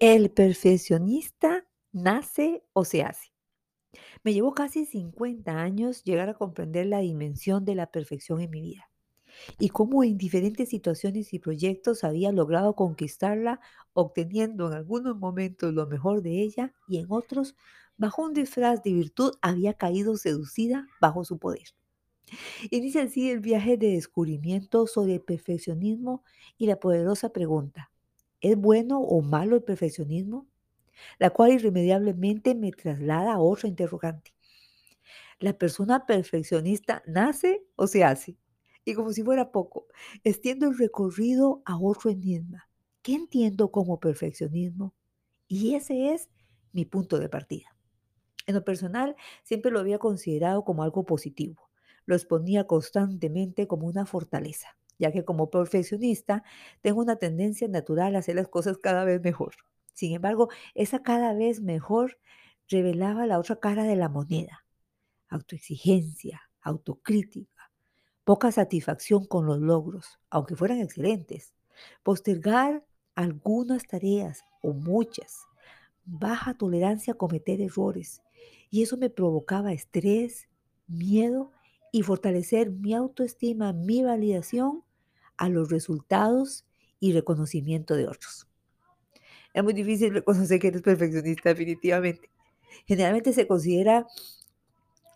¿El perfeccionista nace o se hace? Me llevó casi 50 años llegar a comprender la dimensión de la perfección en mi vida y cómo en diferentes situaciones y proyectos había logrado conquistarla, obteniendo en algunos momentos lo mejor de ella y en otros, bajo un disfraz de virtud, había caído seducida bajo su poder. Inicia así el viaje de descubrimiento sobre el perfeccionismo y la poderosa pregunta, ¿es bueno o malo el perfeccionismo? La cual irremediablemente me traslada a otro interrogante. ¿La persona perfeccionista nace o se hace? Y como si fuera poco, extiendo el recorrido a otro enigma. ¿Qué entiendo como perfeccionismo? Y ese es mi punto de partida. En lo personal, siempre lo había considerado como algo positivo. Lo exponía constantemente como una fortaleza, ya que como perfeccionista tengo una tendencia natural a hacer las cosas cada vez mejor. Sin embargo, esa cada vez mejor revelaba la otra cara de la moneda. Autoexigencia, autocrítica, poca satisfacción con los logros, aunque fueran excelentes. Postergar algunas tareas o muchas. Baja tolerancia a cometer errores. Y eso me provocaba estrés, miedo y fortalecer mi autoestima, mi validación a los resultados y reconocimiento de otros. Es muy difícil reconocer que eres perfeccionista, definitivamente. Generalmente se considera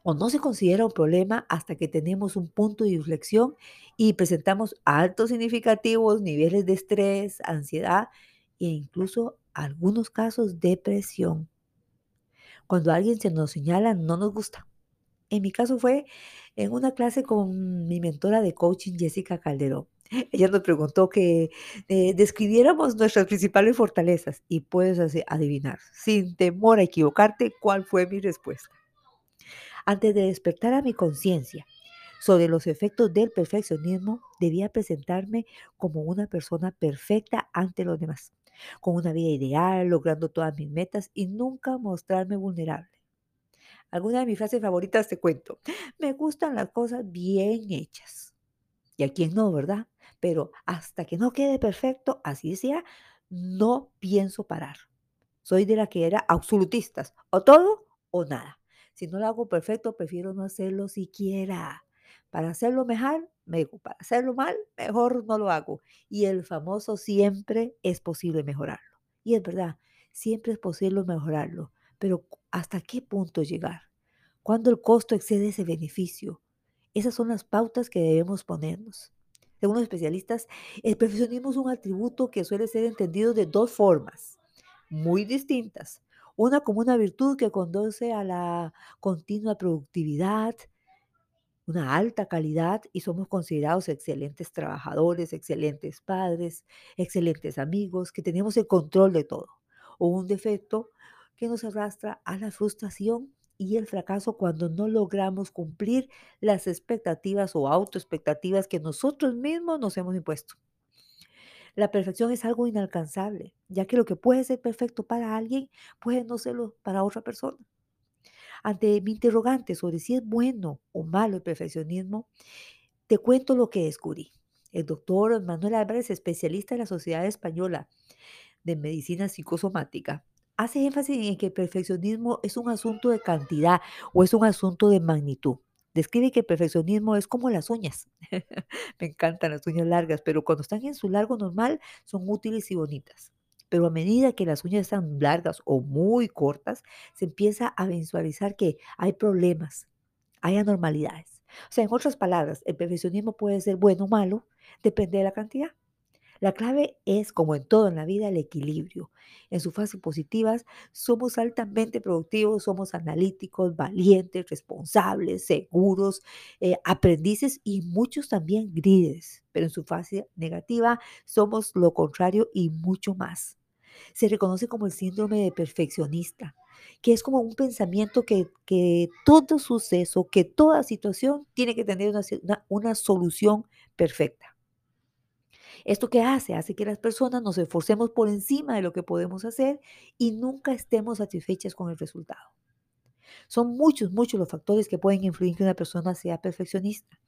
o no se considera un problema hasta que tenemos un punto de inflexión y presentamos altos significativos niveles de estrés, ansiedad e incluso algunos casos depresión. Cuando alguien se nos señala no nos gusta. En mi caso fue en una clase con mi mentora de coaching, Jessica Calderón. Ella nos preguntó que eh, describiéramos nuestras principales fortalezas y puedes adivinar, sin temor a equivocarte, cuál fue mi respuesta. Antes de despertar a mi conciencia sobre los efectos del perfeccionismo, debía presentarme como una persona perfecta ante los demás, con una vida ideal, logrando todas mis metas y nunca mostrarme vulnerable. Alguna de mis frases favoritas te cuento. Me gustan las cosas bien hechas. Y a quién no, ¿verdad? Pero hasta que no quede perfecto, así sea, no pienso parar. Soy de la que era absolutistas, o todo o nada. Si no lo hago perfecto, prefiero no hacerlo siquiera. Para hacerlo mejor, me, para hacerlo mal, mejor no lo hago. Y el famoso siempre es posible mejorarlo. Y es verdad, siempre es posible mejorarlo. Pero ¿hasta qué punto llegar? ¿Cuándo el costo excede ese beneficio? Esas son las pautas que debemos ponernos. Según los especialistas, el perfeccionismo es un atributo que suele ser entendido de dos formas muy distintas. Una como una virtud que conduce a la continua productividad, una alta calidad y somos considerados excelentes trabajadores, excelentes padres, excelentes amigos, que tenemos el control de todo. O un defecto que nos arrastra a la frustración y el fracaso cuando no logramos cumplir las expectativas o autoexpectativas que nosotros mismos nos hemos impuesto. La perfección es algo inalcanzable, ya que lo que puede ser perfecto para alguien puede no serlo para otra persona. Ante mi interrogante sobre si es bueno o malo el perfeccionismo, te cuento lo que descubrí. El doctor Manuel Álvarez, especialista en la Sociedad Española de Medicina Psicosomática, hace énfasis en que el perfeccionismo es un asunto de cantidad o es un asunto de magnitud. Describe que el perfeccionismo es como las uñas. Me encantan las uñas largas, pero cuando están en su largo normal son útiles y bonitas. Pero a medida que las uñas están largas o muy cortas, se empieza a visualizar que hay problemas, hay anormalidades. O sea, en otras palabras, el perfeccionismo puede ser bueno o malo, depende de la cantidad. La clave es, como en todo en la vida, el equilibrio. En sus fases positivas, somos altamente productivos, somos analíticos, valientes, responsables, seguros, eh, aprendices y muchos también grides. Pero en su fase negativa, somos lo contrario y mucho más. Se reconoce como el síndrome de perfeccionista, que es como un pensamiento que, que todo suceso, que toda situación tiene que tener una solución perfecta. ¿Esto qué hace? Hace que las personas nos esforcemos por encima de lo que podemos hacer y nunca estemos satisfechas con el resultado. Son muchos, muchos los factores que pueden influir que una persona sea perfeccionista.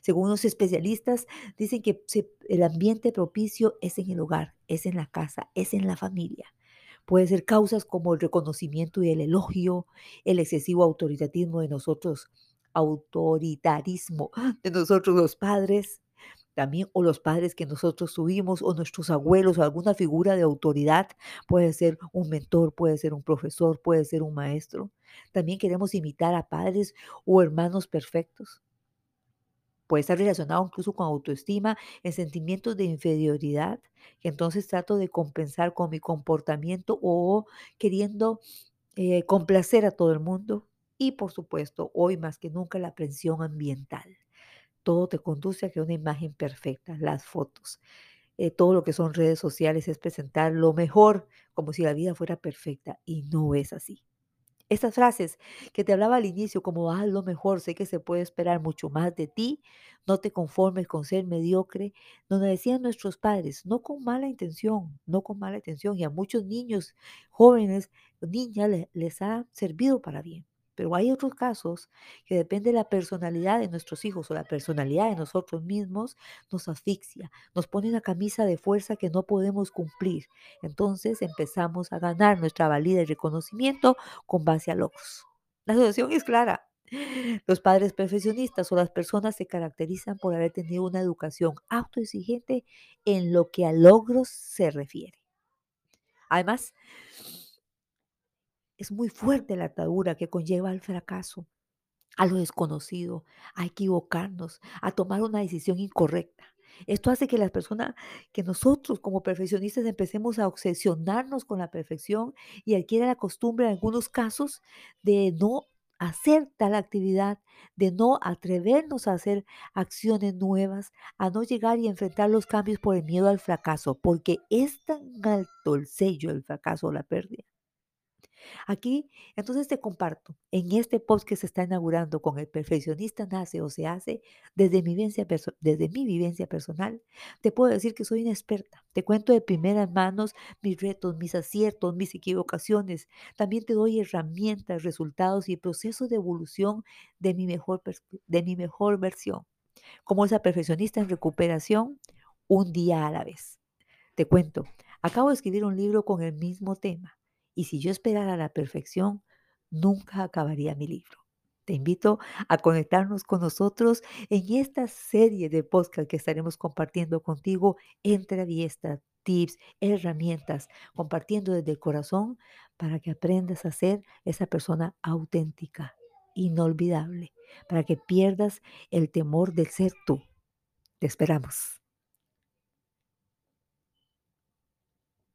Según los especialistas, dicen que el ambiente propicio es en el hogar, es en la casa, es en la familia. Puede ser causas como el reconocimiento y el elogio, el excesivo autoritarismo de nosotros, autoritarismo de nosotros los padres, también o los padres que nosotros tuvimos o nuestros abuelos o alguna figura de autoridad, puede ser un mentor, puede ser un profesor, puede ser un maestro. También queremos imitar a padres o hermanos perfectos. Puede estar relacionado incluso con autoestima, en sentimientos de inferioridad, que entonces trato de compensar con mi comportamiento o queriendo eh, complacer a todo el mundo. Y por supuesto, hoy más que nunca la presión ambiental. Todo te conduce a que una imagen perfecta, las fotos, eh, todo lo que son redes sociales es presentar lo mejor, como si la vida fuera perfecta y no es así. Estas frases que te hablaba al inicio, como haz lo mejor, sé que se puede esperar mucho más de ti, no te conformes con ser mediocre, nos decían nuestros padres, no con mala intención, no con mala intención, y a muchos niños, jóvenes, niñas les ha servido para bien. Pero hay otros casos que depende de la personalidad de nuestros hijos o la personalidad de nosotros mismos, nos asfixia, nos pone una camisa de fuerza que no podemos cumplir. Entonces empezamos a ganar nuestra valía y reconocimiento con base a logros. La situación es clara. Los padres perfeccionistas o las personas se caracterizan por haber tenido una educación autoexigente en lo que a logros se refiere. Además, es muy fuerte la atadura que conlleva al fracaso, a lo desconocido, a equivocarnos, a tomar una decisión incorrecta. Esto hace que las personas, que nosotros como perfeccionistas empecemos a obsesionarnos con la perfección y adquiera la costumbre en algunos casos de no hacer tal actividad, de no atrevernos a hacer acciones nuevas, a no llegar y enfrentar los cambios por el miedo al fracaso, porque es tan alto el sello del fracaso o la pérdida Aquí, entonces te comparto, en este post que se está inaugurando con el perfeccionista nace o se hace, desde mi vivencia, desde mi vivencia personal, te puedo decir que soy una experta. Te cuento de primeras manos mis retos, mis aciertos, mis equivocaciones. También te doy herramientas, resultados y procesos de evolución de mi mejor, de mi mejor versión. Como esa perfeccionista en recuperación, un día a la vez. Te cuento, acabo de escribir un libro con el mismo tema y si yo esperara la perfección, nunca acabaría mi libro. Te invito a conectarnos con nosotros en esta serie de podcast que estaremos compartiendo contigo entrevistas, tips, herramientas, compartiendo desde el corazón para que aprendas a ser esa persona auténtica, inolvidable, para que pierdas el temor de ser tú. Te esperamos.